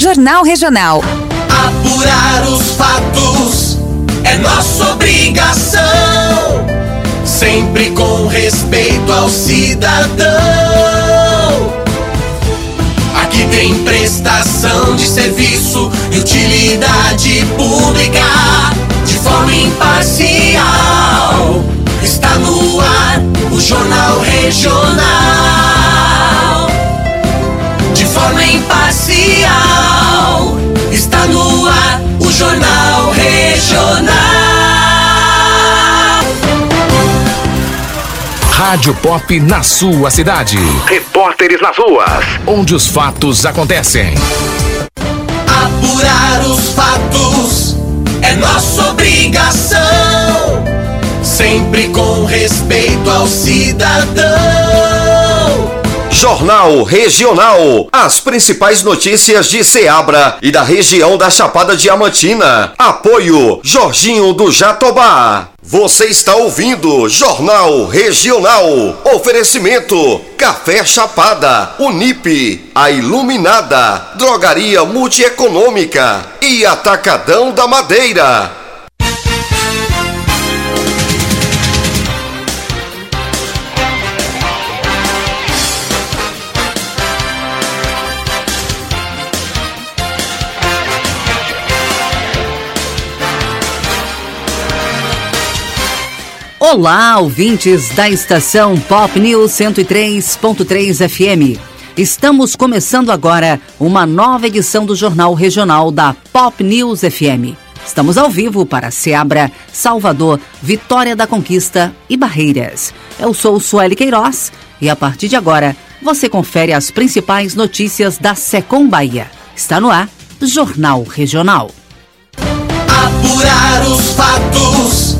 Jornal Regional. Apurar os fatos é nossa obrigação. Sempre com respeito ao cidadão. Aqui tem prestação de serviço e utilidade pública de forma imparcial. Está no ar o Jornal Regional. De forma imparcial. Está no ar o Jornal Regional. Rádio Pop na sua cidade. Repórteres nas ruas, onde os fatos acontecem. Apurar os fatos é nossa obrigação. Sempre com respeito ao cidadão. Jornal Regional. As principais notícias de Ceabra e da região da Chapada Diamantina. Apoio Jorginho do Jatobá. Você está ouvindo Jornal Regional. Oferecimento Café Chapada, Unip, a Iluminada, Drogaria Multieconômica e Atacadão da Madeira. Olá, ouvintes da estação Pop News 103.3 FM. Estamos começando agora uma nova edição do Jornal Regional da Pop News FM. Estamos ao vivo para Seabra, Salvador, Vitória da Conquista e Barreiras. Eu sou Sueli Queiroz e a partir de agora você confere as principais notícias da Secom Bahia. Está no ar, Jornal Regional. Apurar os fatos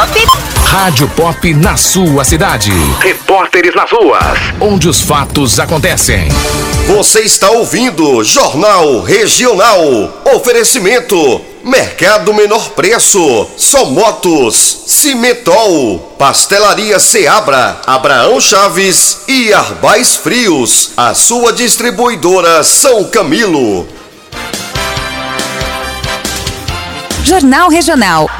Pop. Rádio Pop na sua cidade. Repórteres nas ruas, onde os fatos acontecem. Você está ouvindo Jornal Regional. Oferecimento Mercado Menor Preço, Só Motos, Cimentol, Pastelaria Seabra, Abraão Chaves e Arbais Frios, a sua distribuidora São Camilo. Jornal Regional.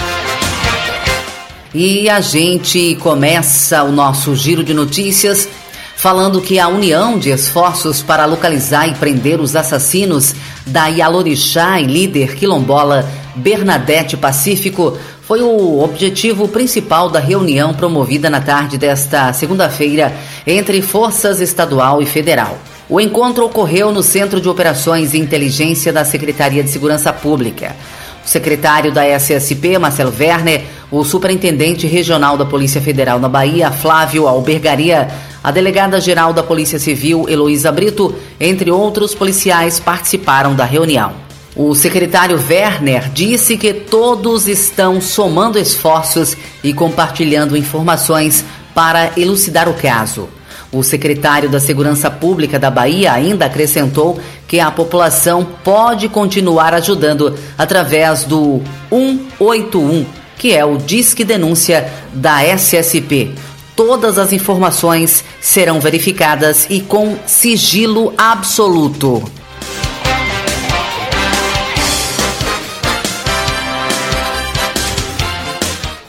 E a gente começa o nosso giro de notícias falando que a união de esforços para localizar e prender os assassinos da Yalorixá e líder quilombola Bernadette Pacífico foi o objetivo principal da reunião promovida na tarde desta segunda-feira entre forças estadual e federal. O encontro ocorreu no Centro de Operações e Inteligência da Secretaria de Segurança Pública. O secretário da SSP, Marcelo Werner, o superintendente regional da Polícia Federal na Bahia, Flávio Albergaria, a delegada-geral da Polícia Civil, Heloísa Brito, entre outros policiais, participaram da reunião. O secretário Werner disse que todos estão somando esforços e compartilhando informações para elucidar o caso. O secretário da Segurança Pública da Bahia ainda acrescentou que a população pode continuar ajudando através do 181, que é o Disque Denúncia da SSP. Todas as informações serão verificadas e com sigilo absoluto.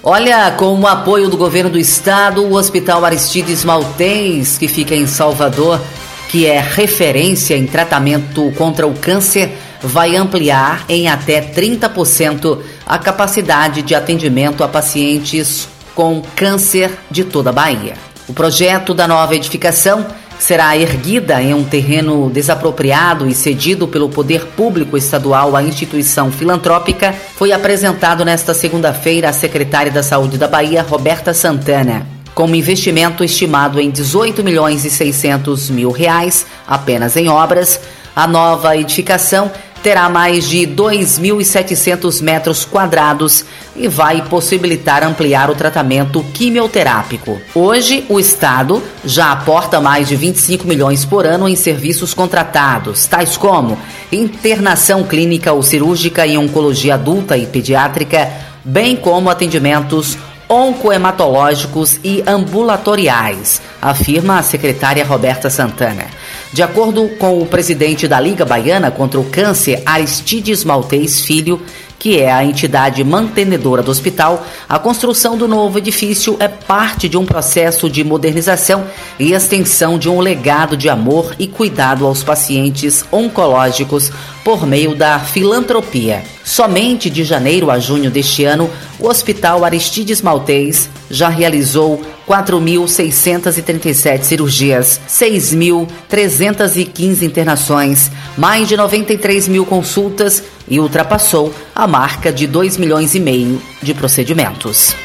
Olha, com o apoio do governo do estado, o Hospital Aristides Maltês, que fica em Salvador, que é referência em tratamento contra o câncer, vai ampliar em até 30% a capacidade de atendimento a pacientes com câncer de toda a Bahia. O projeto da nova edificação será erguida em um terreno desapropriado e cedido pelo poder público estadual à instituição filantrópica, foi apresentado nesta segunda-feira à secretária da Saúde da Bahia, Roberta Santana. com um investimento estimado em 18 milhões e 600 mil reais apenas em obras. A nova edificação terá mais de 2.700 metros quadrados e vai possibilitar ampliar o tratamento quimioterápico. Hoje, o Estado já aporta mais de 25 milhões por ano em serviços contratados, tais como internação clínica ou cirúrgica em oncologia adulta e pediátrica, bem como atendimentos oncohematológicos e ambulatoriais, afirma a secretária Roberta Santana. De acordo com o presidente da Liga Baiana contra o Câncer, Aristides Maltês Filho, que é a entidade mantenedora do hospital, a construção do novo edifício é parte de um processo de modernização e extensão de um legado de amor e cuidado aos pacientes oncológicos por meio da filantropia. Somente de janeiro a junho deste ano, o Hospital Aristides Maltês já realizou 4.637 cirurgias, 6.315 internações, mais de 93 mil consultas e ultrapassou a marca de 2 milhões e meio de procedimentos.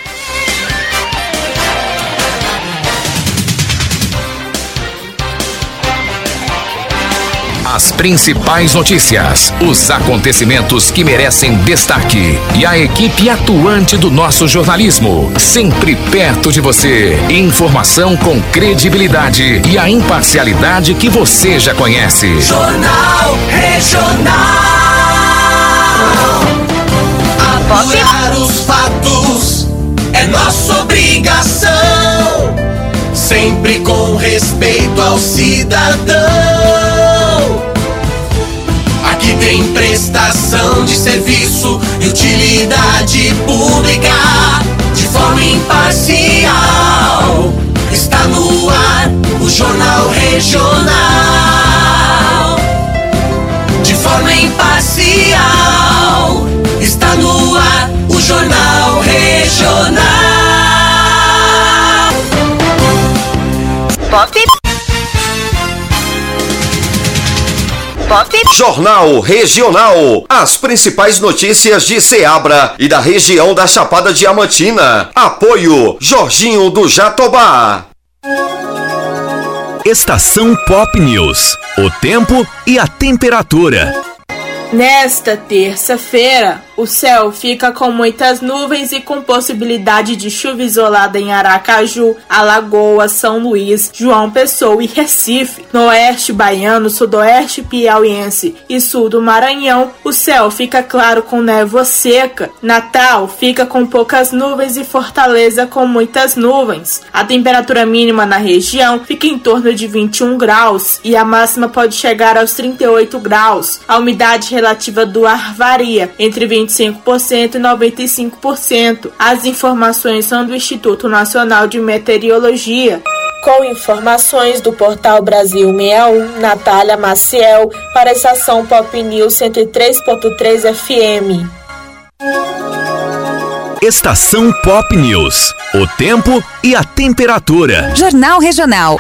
As principais notícias, os acontecimentos que merecem destaque e a equipe atuante do nosso jornalismo, sempre perto de você. Informação com credibilidade e a imparcialidade que você já conhece. Jornal Regional. Apurar os fatos é nossa obrigação. Sempre com respeito ao cidadão. Aqui tem prestação de serviço e utilidade pública de forma imparcial. Está no ar o Jornal Regional. De forma imparcial. Está no ar o Jornal Regional. Pop. Pop. Jornal Regional. As principais notícias de Ceabra e da região da Chapada Diamantina. Apoio Jorginho do Jatobá. Estação Pop News. O tempo e a temperatura. Nesta terça-feira, o céu fica com muitas nuvens e com possibilidade de chuva isolada em Aracaju, Alagoas, São Luís, João Pessoa e Recife. No oeste baiano, sudoeste piauiense e sul do Maranhão, o céu fica claro com névoa seca. Natal fica com poucas nuvens e Fortaleza com muitas nuvens. A temperatura mínima na região fica em torno de 21 graus e a máxima pode chegar aos 38 graus. A umidade relativa do ar varia entre 25% e 95%. As informações são do Instituto Nacional de Meteorologia. Com informações do portal Brasil 61, Natália Maciel, para a estação Pop News 103.3 FM. Estação Pop News. O tempo e a temperatura. Jornal Regional.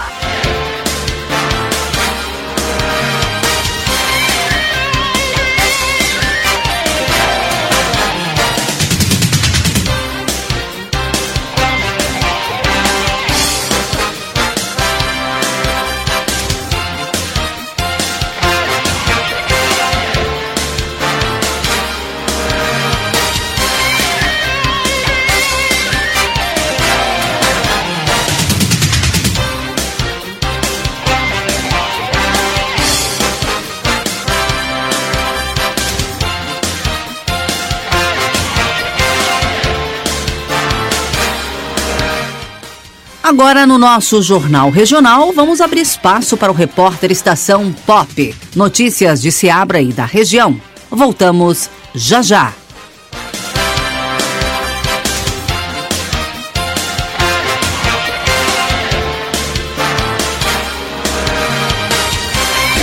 Agora, no nosso Jornal Regional, vamos abrir espaço para o repórter Estação Pop. Notícias de Seabra e da região. Voltamos já já.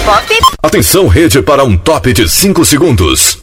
Pop. Atenção, rede, para um top de 5 segundos.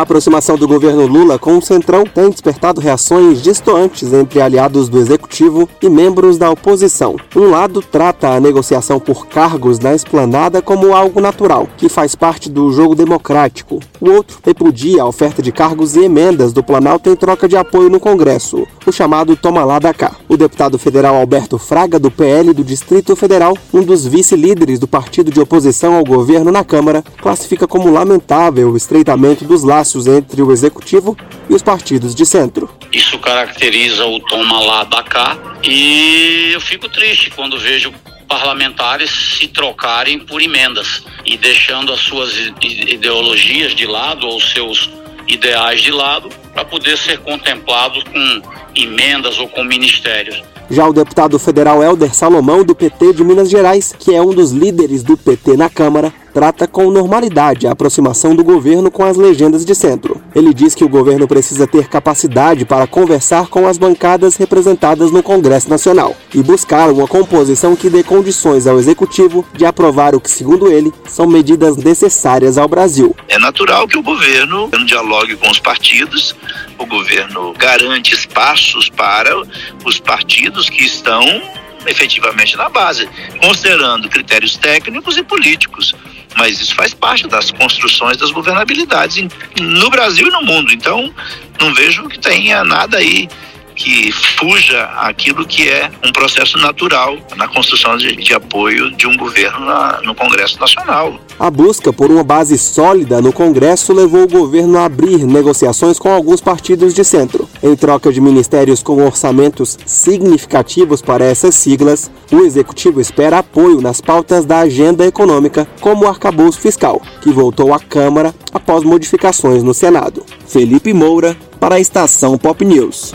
A aproximação do governo Lula com o Centrão tem despertado reações distantes entre aliados do executivo e membros da oposição. Um lado trata a negociação por cargos na esplanada como algo natural, que faz parte do jogo democrático. O outro repudia a oferta de cargos e emendas do Planalto em troca de apoio no Congresso, o chamado toma lá da cá. O deputado federal Alberto Fraga, do PL do Distrito Federal, um dos vice-líderes do partido de oposição ao governo na Câmara, classifica como lamentável o estreitamento dos laços entre o executivo e os partidos de centro. Isso caracteriza o toma lá da cá e eu fico triste quando vejo parlamentares se trocarem por emendas e deixando as suas ideologias de lado ou seus ideais de lado para poder ser contemplado com emendas ou com ministérios. Já o deputado federal Helder Salomão, do PT de Minas Gerais, que é um dos líderes do PT na Câmara, trata com normalidade a aproximação do governo com as legendas de centro. Ele diz que o governo precisa ter capacidade para conversar com as bancadas representadas no Congresso Nacional e buscar uma composição que dê condições ao executivo de aprovar o que, segundo ele, são medidas necessárias ao Brasil. É natural que o governo dialogue com os partidos, o governo garante espaços para os partidos que estão efetivamente na base, considerando critérios técnicos e políticos mas isso faz parte das construções das governabilidades no Brasil e no mundo. Então, não vejo que tenha nada aí que fuja aquilo que é um processo natural na construção de, de apoio de um governo na, no Congresso Nacional. A busca por uma base sólida no Congresso levou o governo a abrir negociações com alguns partidos de centro. Em troca de ministérios com orçamentos significativos para essas siglas, o executivo espera apoio nas pautas da agenda econômica, como o arcabouço fiscal, que voltou à Câmara após modificações no Senado. Felipe Moura, para a estação Pop News.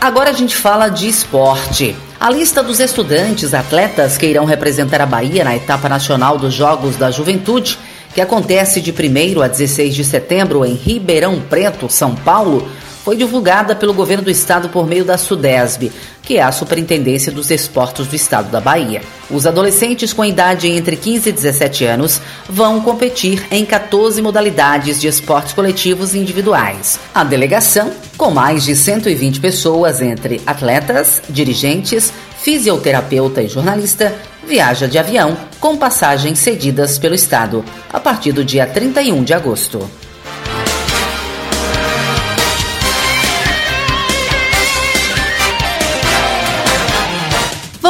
Agora a gente fala de esporte. A lista dos estudantes atletas que irão representar a Bahia na etapa nacional dos Jogos da Juventude, que acontece de 1 a 16 de setembro em Ribeirão Preto, São Paulo, foi divulgada pelo governo do estado por meio da SUDESB, que é a Superintendência dos Esportes do Estado da Bahia. Os adolescentes com idade entre 15 e 17 anos vão competir em 14 modalidades de esportes coletivos e individuais. A delegação, com mais de 120 pessoas entre atletas, dirigentes, fisioterapeuta e jornalista, viaja de avião com passagens cedidas pelo Estado a partir do dia 31 de agosto.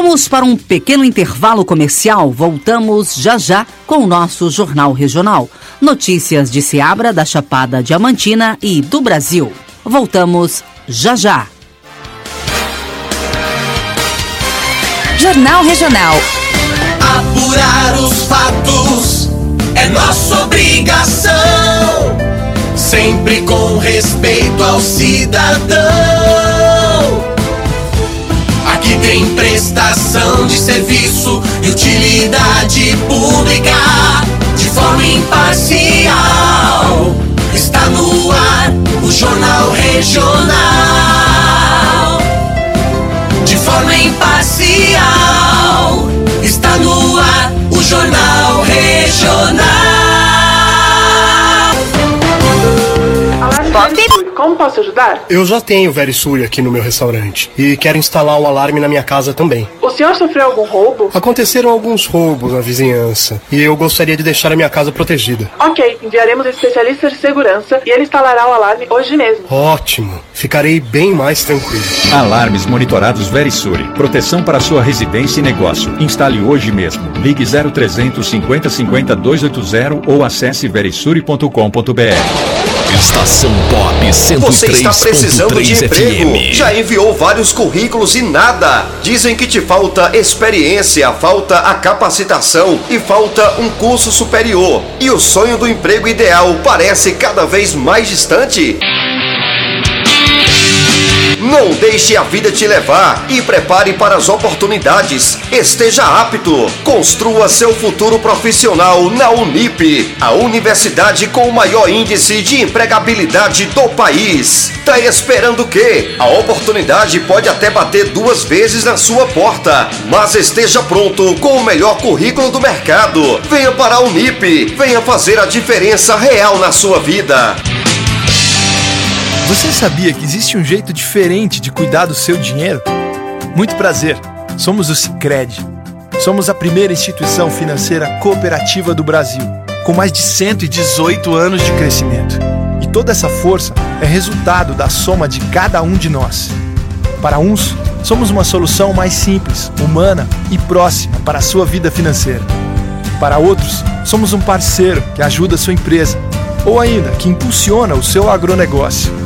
Vamos para um pequeno intervalo comercial. Voltamos já já com o nosso Jornal Regional. Notícias de Seabra, da Chapada Diamantina e do Brasil. Voltamos já já. Jornal Regional. Apurar os fatos é nossa obrigação. Sempre com respeito ao cidadão tem prestação de serviço e utilidade pública de forma imparcial. Está no ar o Jornal Regional. De forma imparcial. Está no ar o Jornal Regional. Como posso ajudar? Eu já tenho Verisuri aqui no meu restaurante e quero instalar um alarme na minha casa também. O senhor sofreu algum roubo? Aconteceram alguns roubos na vizinhança e eu gostaria de deixar a minha casa protegida. Ok, enviaremos um especialista de segurança e ele instalará o alarme hoje mesmo. Ótimo, ficarei bem mais tranquilo. Alarmes monitorados Verisuri. Proteção para sua residência e negócio. Instale hoje mesmo. Ligue 0300 50 50 280 ou acesse verisuri.com.br. Estação Pop 103.3 Você está precisando de emprego? FM. Já enviou vários currículos e nada? Dizem que te falta experiência, falta a capacitação e falta um curso superior. E o sonho do emprego ideal parece cada vez mais distante? Não deixe a vida te levar e prepare para as oportunidades. Esteja apto. Construa seu futuro profissional na Unip, a universidade com o maior índice de empregabilidade do país. Tá esperando o quê? A oportunidade pode até bater duas vezes na sua porta, mas esteja pronto com o melhor currículo do mercado. Venha para a Unip, venha fazer a diferença real na sua vida. Você sabia que existe um jeito diferente de cuidar do seu dinheiro? Muito prazer. Somos o Sicredi. Somos a primeira instituição financeira cooperativa do Brasil, com mais de 118 anos de crescimento. E toda essa força é resultado da soma de cada um de nós. Para uns, somos uma solução mais simples, humana e próxima para a sua vida financeira. Para outros, somos um parceiro que ajuda a sua empresa ou ainda que impulsiona o seu agronegócio.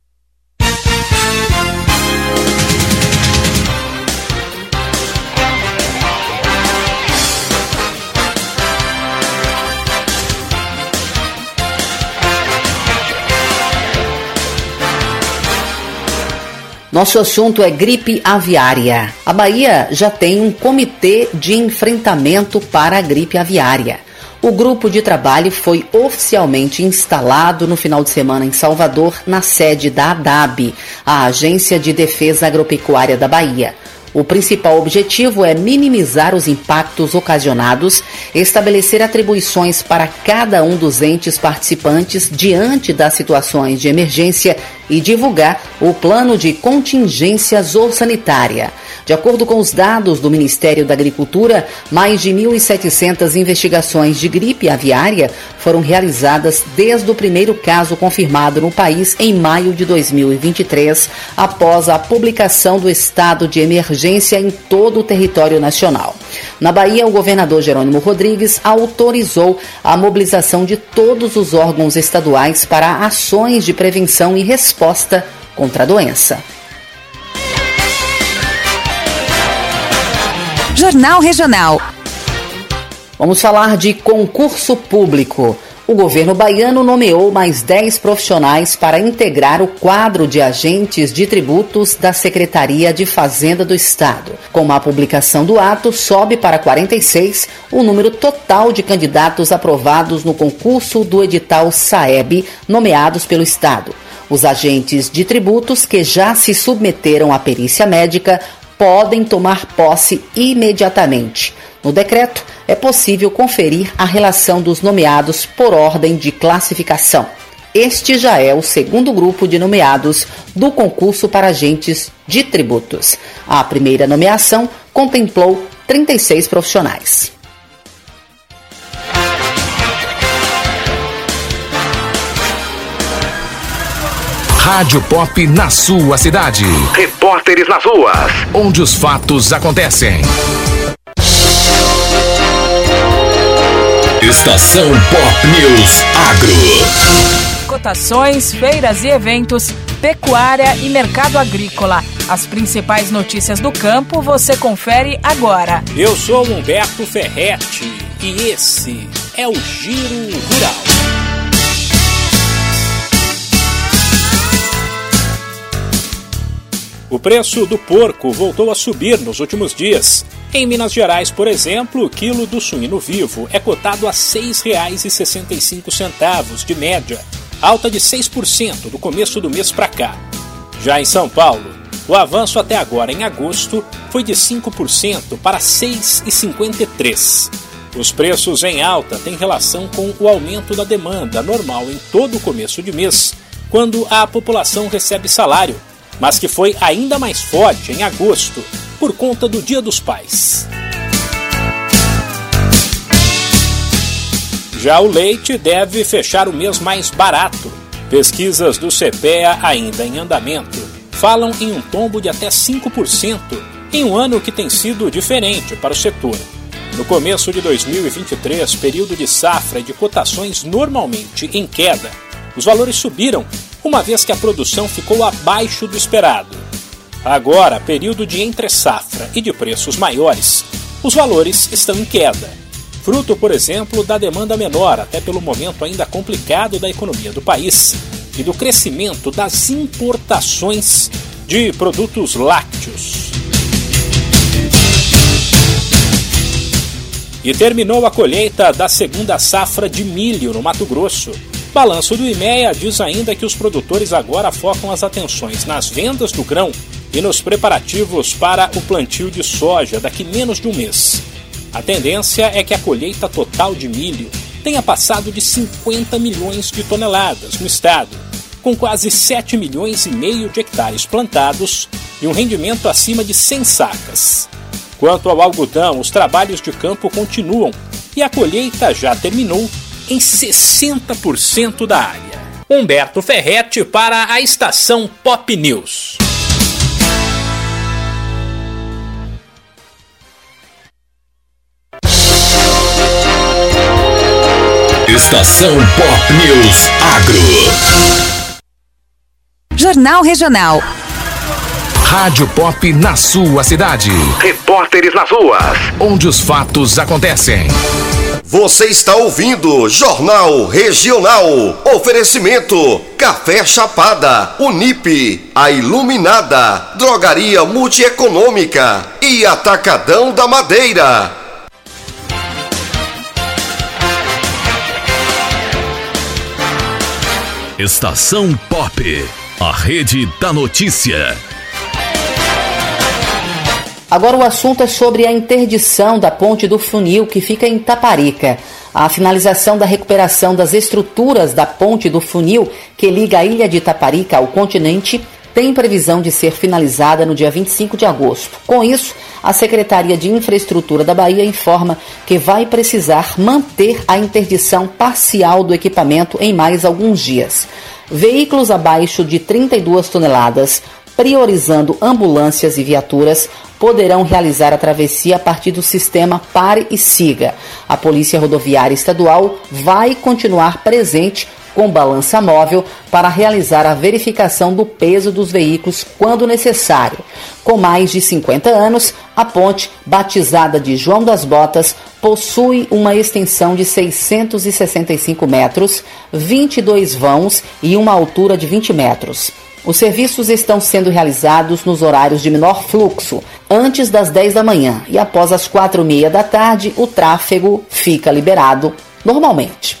Nosso assunto é gripe aviária. A Bahia já tem um comitê de enfrentamento para a gripe aviária. O grupo de trabalho foi oficialmente instalado no final de semana em Salvador, na sede da ADAB, a Agência de Defesa Agropecuária da Bahia. O principal objetivo é minimizar os impactos ocasionados, estabelecer atribuições para cada um dos entes participantes diante das situações de emergência e divulgar o plano de contingência zoossanitária. De acordo com os dados do Ministério da Agricultura, mais de 1.700 investigações de gripe aviária foram realizadas desde o primeiro caso confirmado no país em maio de 2023, após a publicação do estado de emergência em todo o território nacional. Na Bahia, o governador Jerônimo Rodrigues autorizou a mobilização de todos os órgãos estaduais para ações de prevenção e resposta contra a doença. Jornal Regional. Vamos falar de concurso público. O governo baiano nomeou mais 10 profissionais para integrar o quadro de agentes de tributos da Secretaria de Fazenda do Estado. Com a publicação do ato, sobe para 46 o número total de candidatos aprovados no concurso do edital SAEB, nomeados pelo Estado. Os agentes de tributos que já se submeteram à perícia médica podem tomar posse imediatamente. No decreto, é possível conferir a relação dos nomeados por ordem de classificação. Este já é o segundo grupo de nomeados do concurso para agentes de tributos. A primeira nomeação contemplou 36 profissionais. Rádio Pop na sua cidade. Repórteres nas ruas. Onde os fatos acontecem. Estação Pop News Agro. Cotações, feiras e eventos, pecuária e mercado agrícola. As principais notícias do campo você confere agora. Eu sou Humberto Ferretti e esse é o Giro Rural. O preço do porco voltou a subir nos últimos dias. Em Minas Gerais, por exemplo, o quilo do suíno vivo é cotado a R$ 6,65 de média, alta de 6% do começo do mês para cá. Já em São Paulo, o avanço até agora em agosto foi de 5% para 6,53. Os preços em alta têm relação com o aumento da demanda normal em todo o começo de mês, quando a população recebe salário mas que foi ainda mais forte em agosto por conta do Dia dos Pais. Já o leite deve fechar o mês mais barato. Pesquisas do CPEA ainda em andamento falam em um tombo de até 5% em um ano que tem sido diferente para o setor. No começo de 2023, período de safra e de cotações normalmente em queda, os valores subiram uma vez que a produção ficou abaixo do esperado. Agora, período de entre-safra e de preços maiores, os valores estão em queda. Fruto, por exemplo, da demanda menor, até pelo momento ainda complicado da economia do país, e do crescimento das importações de produtos lácteos. E terminou a colheita da segunda safra de milho no Mato Grosso. Balanço do IMEA diz ainda que os produtores agora focam as atenções nas vendas do grão e nos preparativos para o plantio de soja daqui menos de um mês. A tendência é que a colheita total de milho tenha passado de 50 milhões de toneladas no estado, com quase 7 milhões e meio de hectares plantados e um rendimento acima de 100 sacas. Quanto ao algodão, os trabalhos de campo continuam e a colheita já terminou em 60% da área. Humberto Ferretti para a estação Pop News. Estação Pop News Agro. Jornal Regional. Rádio Pop na sua cidade. Repórteres nas ruas. Onde os fatos acontecem. Você está ouvindo Jornal Regional. Oferecimento: Café Chapada, Unip, A Iluminada, Drogaria Multieconômica e Atacadão da Madeira. Estação Pop, a rede da notícia. Agora o assunto é sobre a interdição da ponte do funil que fica em Taparica. A finalização da recuperação das estruturas da ponte do funil que liga a ilha de Taparica ao continente tem previsão de ser finalizada no dia 25 de agosto. Com isso, a Secretaria de Infraestrutura da Bahia informa que vai precisar manter a interdição parcial do equipamento em mais alguns dias. Veículos abaixo de 32 toneladas, priorizando ambulâncias e viaturas, poderão realizar a travessia a partir do sistema Pare e Siga. A Polícia Rodoviária Estadual vai continuar presente com balança móvel para realizar a verificação do peso dos veículos quando necessário. Com mais de 50 anos, a ponte, batizada de João das Botas, possui uma extensão de 665 metros, 22 vãos e uma altura de 20 metros. Os serviços estão sendo realizados nos horários de menor fluxo, antes das 10 da manhã e após as 4 e meia da tarde, o tráfego fica liberado normalmente.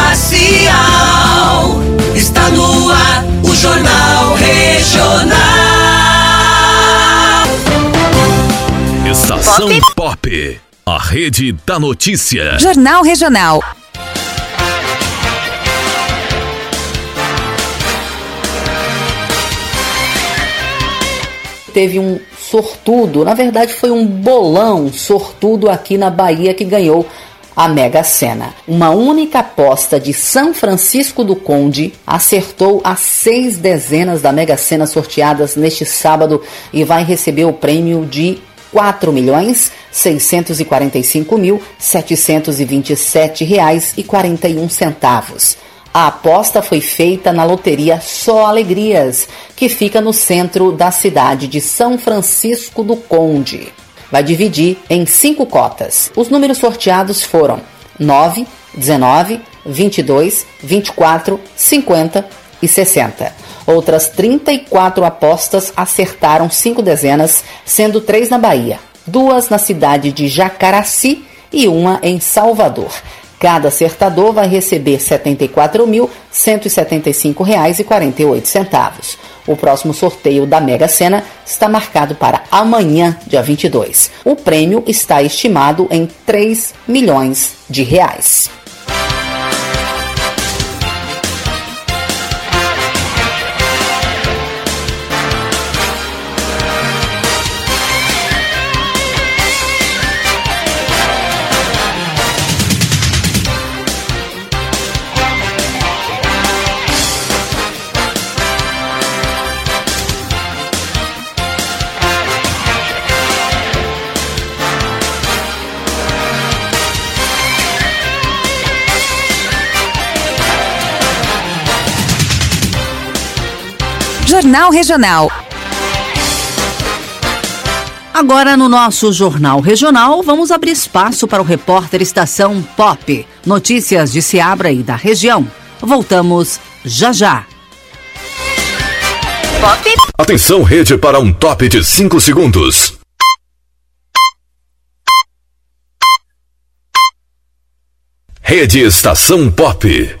Estação Pop. A rede da notícia. Jornal Regional. Teve um sortudo, na verdade foi um bolão sortudo aqui na Bahia que ganhou a Mega Sena. Uma única aposta de São Francisco do Conde acertou as seis dezenas da Mega Sena sorteadas neste sábado e vai receber o prêmio de quatro milhões seiscentos e quarenta e cinco mil setecentos e vinte e sete reais e quarenta e um centavos. A aposta foi feita na loteria Só Alegrias, que fica no centro da cidade de São Francisco do Conde. Vai dividir em cinco cotas. Os números sorteados foram 9, 19, 22, 24, 50 e 60. Outras 34 apostas acertaram cinco dezenas, sendo três na Bahia, duas na cidade de Jacaraci e uma em Salvador. Cada acertador vai receber R$ 74.175,48. O próximo sorteio da Mega Sena está marcado para amanhã, dia 22. O prêmio está estimado em 3 milhões de reais. Jornal Regional. Agora no nosso Jornal Regional, vamos abrir espaço para o repórter Estação Pop. Notícias de Seabra e da região. Voltamos já já. Pop. Atenção, rede, para um top de 5 segundos. Rede Estação Pop.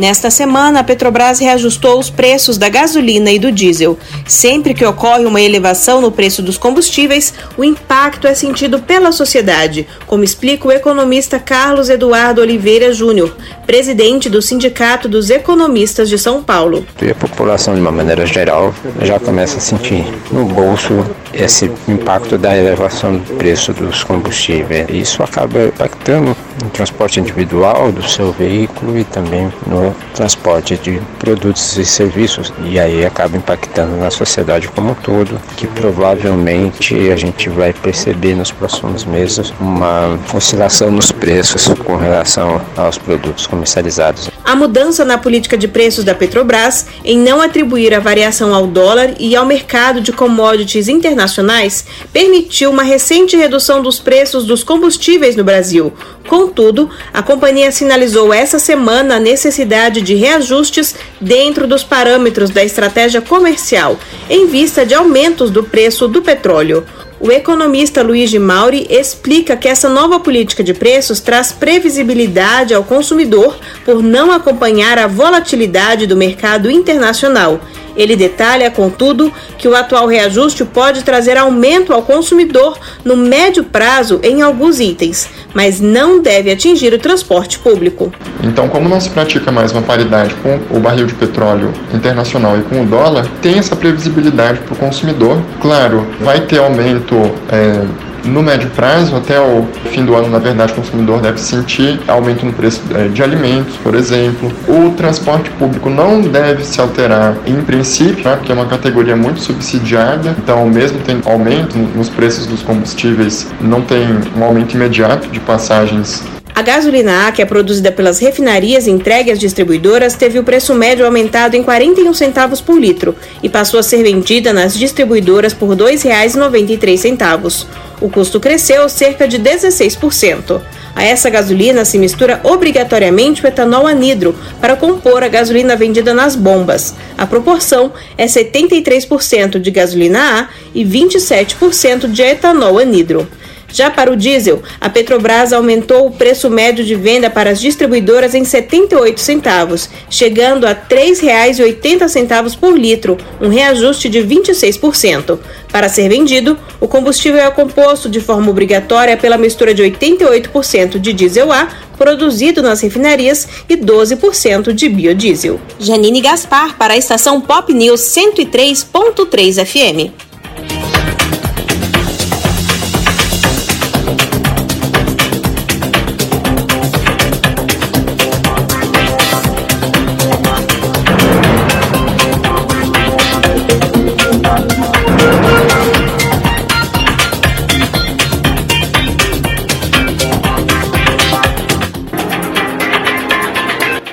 Nesta semana, a Petrobras reajustou os preços da gasolina e do diesel. Sempre que ocorre uma elevação no preço dos combustíveis, o impacto é sentido pela sociedade, como explica o economista Carlos Eduardo Oliveira Júnior, presidente do Sindicato dos Economistas de São Paulo. E a população, de uma maneira geral, já começa a sentir no bolso esse impacto da elevação do preço dos combustíveis. Isso acaba impactando no transporte individual do seu veículo e também no transporte de produtos e serviços e aí acaba impactando na sociedade como um todo, que provavelmente a gente vai perceber nos próximos meses uma oscilação nos preços com relação aos produtos comercializados. A mudança na política de preços da Petrobras em não atribuir a variação ao dólar e ao mercado de commodities internacionais permitiu uma recente redução dos preços dos combustíveis no Brasil. Contudo, a companhia sinalizou essa semana a necessidade de reajustes dentro dos parâmetros da estratégia comercial, em vista de aumentos do preço do petróleo. O economista Luiz de Mauri explica que essa nova política de preços traz previsibilidade ao consumidor por não acompanhar a volatilidade do mercado internacional. Ele detalha, contudo, que o atual reajuste pode trazer aumento ao consumidor no médio prazo em alguns itens, mas não deve atingir o transporte público. Então, como não se pratica mais uma paridade com o barril de petróleo internacional e com o dólar, tem essa previsibilidade para o consumidor. Claro, vai ter aumento. É, no médio prazo, até o fim do ano, na verdade, o consumidor deve sentir aumento no preço eh, de alimentos, por exemplo. O transporte público não deve se alterar em princípio, né, porque é uma categoria muito subsidiada, então, mesmo tendo aumento nos preços dos combustíveis, não tem um aumento imediato de passagens a gasolina A, que é produzida pelas refinarias e entregue às distribuidoras, teve o preço médio aumentado em 41 centavos por litro e passou a ser vendida nas distribuidoras por R$ 2,93. O custo cresceu cerca de 16%. A essa gasolina se mistura obrigatoriamente o etanol anidro para compor a gasolina vendida nas bombas. A proporção é 73% de gasolina A e 27% de etanol anidro. Já para o diesel, a Petrobras aumentou o preço médio de venda para as distribuidoras em 78 centavos, chegando a R$ 3,80 por litro, um reajuste de 26%. Para ser vendido, o combustível é composto de forma obrigatória pela mistura de 88% de diesel A, produzido nas refinarias, e 12% de biodiesel. Janine Gaspar para a estação Pop News 103.3 FM.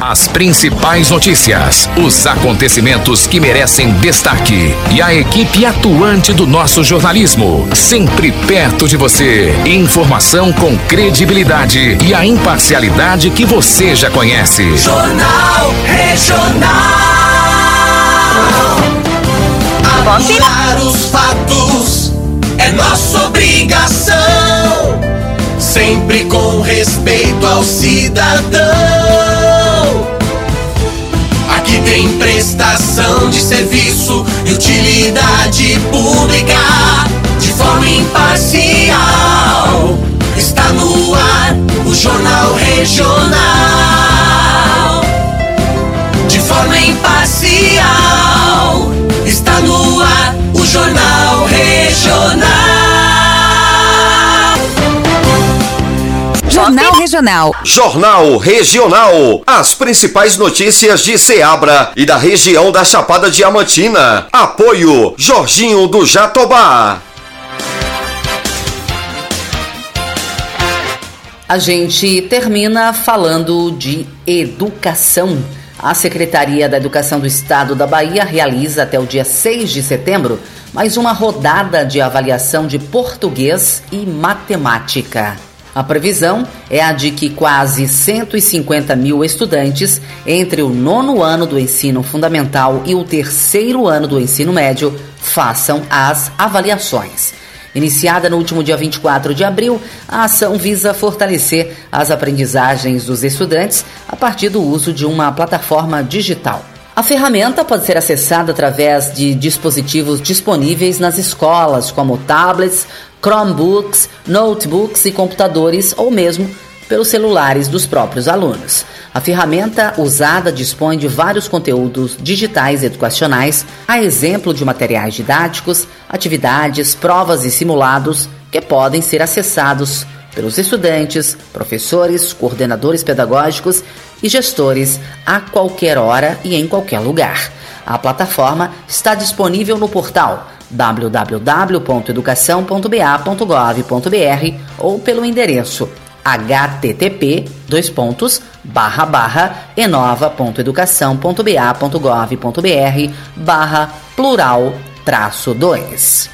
As principais notícias, os acontecimentos que merecem destaque e a equipe atuante do nosso jornalismo, sempre perto de você. Informação com credibilidade e a imparcialidade que você já conhece. Jornal Regional. Apurar os fatos é nossa obrigação, sempre com respeito ao cidadão. Tem prestação de serviço e utilidade pública de forma imparcial. Está no ar o Jornal Regional. De forma imparcial. Jornal Regional. Jornal Regional. As principais notícias de Ceabra e da região da Chapada Diamantina. Apoio Jorginho do Jatobá. A gente termina falando de educação. A Secretaria da Educação do Estado da Bahia realiza até o dia 6 de setembro mais uma rodada de avaliação de português e matemática. A previsão é a de que quase 150 mil estudantes entre o nono ano do ensino fundamental e o terceiro ano do ensino médio façam as avaliações. Iniciada no último dia 24 de abril, a ação visa fortalecer as aprendizagens dos estudantes a partir do uso de uma plataforma digital. A ferramenta pode ser acessada através de dispositivos disponíveis nas escolas, como tablets, Chromebooks, notebooks e computadores ou mesmo pelos celulares dos próprios alunos. A ferramenta usada dispõe de vários conteúdos digitais educacionais, a exemplo de materiais didáticos, atividades, provas e simulados que podem ser acessados pelos estudantes, professores, coordenadores pedagógicos e gestores a qualquer hora e em qualquer lugar. A plataforma está disponível no portal www.educação.ba.gov.br ou pelo endereço http dois pontos barra barra enova.educação.ba.gov.br barra plural traço 2.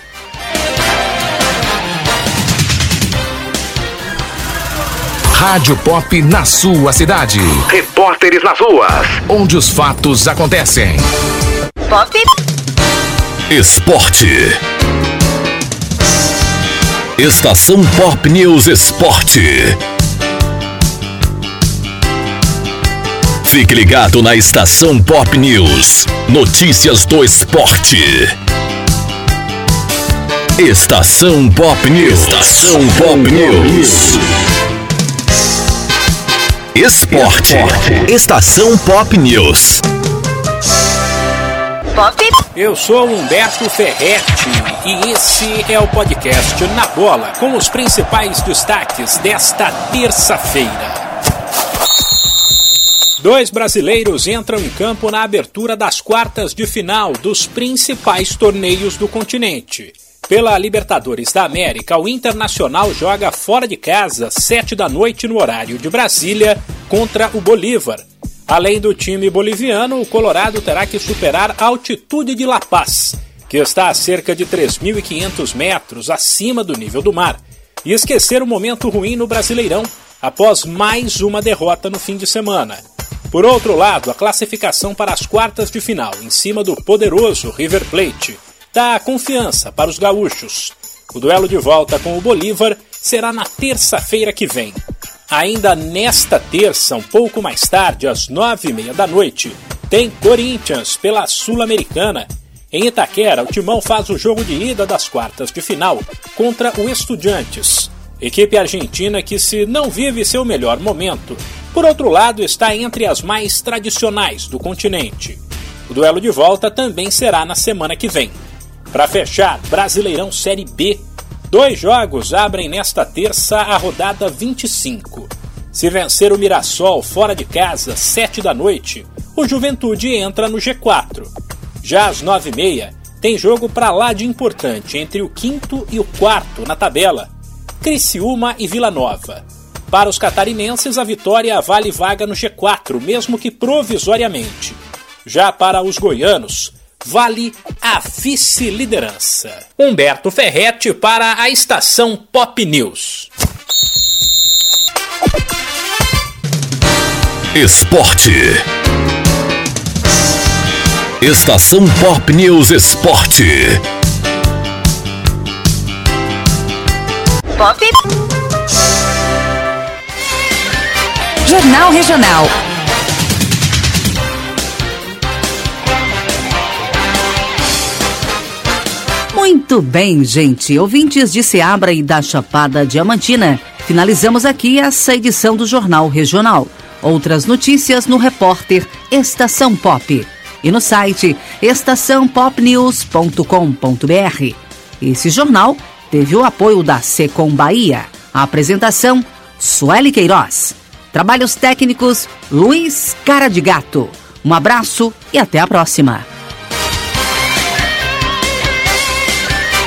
Rádio Pop na sua cidade. Repórteres nas ruas. Onde os fatos acontecem. Pop. Esporte. Estação Pop News Esporte. Fique ligado na Estação Pop News. Notícias do esporte. Estação Pop News. Estação Pop News. Esporte. Estação Pop News. Pop. Eu sou Humberto Ferretti e esse é o podcast Na Bola com os principais destaques desta terça-feira. Dois brasileiros entram em campo na abertura das quartas de final dos principais torneios do continente. Pela Libertadores da América, o Internacional joga fora de casa, sete da noite no horário de Brasília, contra o Bolívar. Além do time boliviano, o Colorado terá que superar a altitude de La Paz, que está a cerca de 3.500 metros acima do nível do mar, e esquecer o momento ruim no Brasileirão após mais uma derrota no fim de semana. Por outro lado, a classificação para as quartas de final, em cima do poderoso River Plate, dá confiança para os gaúchos. O duelo de volta com o Bolívar será na terça-feira que vem. Ainda nesta terça, um pouco mais tarde, às nove e meia da noite, tem Corinthians pela Sul-Americana. Em Itaquera, o Timão faz o jogo de ida das quartas de final contra o Estudiantes. Equipe argentina que, se não vive seu melhor momento, por outro lado, está entre as mais tradicionais do continente. O duelo de volta também será na semana que vem. Para fechar, Brasileirão Série B. Dois jogos abrem nesta terça a rodada 25. Se vencer o Mirassol fora de casa, 7 da noite, o Juventude entra no G4. Já às 9h30, tem jogo para lá de importante entre o quinto e o quarto na tabela. Criciúma e Vila Nova. Para os catarinenses, a vitória vale vaga no G4, mesmo que provisoriamente. Já para os goianos, vale a vice-liderança. Humberto Ferretti para a estação Pop News. Esporte. Estação Pop News Esporte. Pop. Jornal Regional. Muito bem, gente. Ouvintes de Seabra e da Chapada Diamantina, finalizamos aqui essa edição do Jornal Regional. Outras notícias no repórter Estação Pop e no site estaçãopopnews.com.br. Esse jornal teve o apoio da Secom Bahia. A apresentação, Sueli Queiroz. Trabalhos técnicos, Luiz Cara de Gato. Um abraço e até a próxima.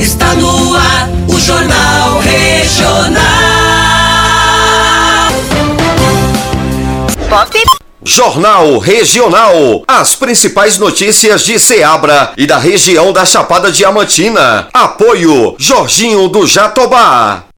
Está no ar o Jornal Regional. Pop. Jornal Regional. As principais notícias de Ceabra e da região da Chapada Diamantina. Apoio Jorginho do Jatobá.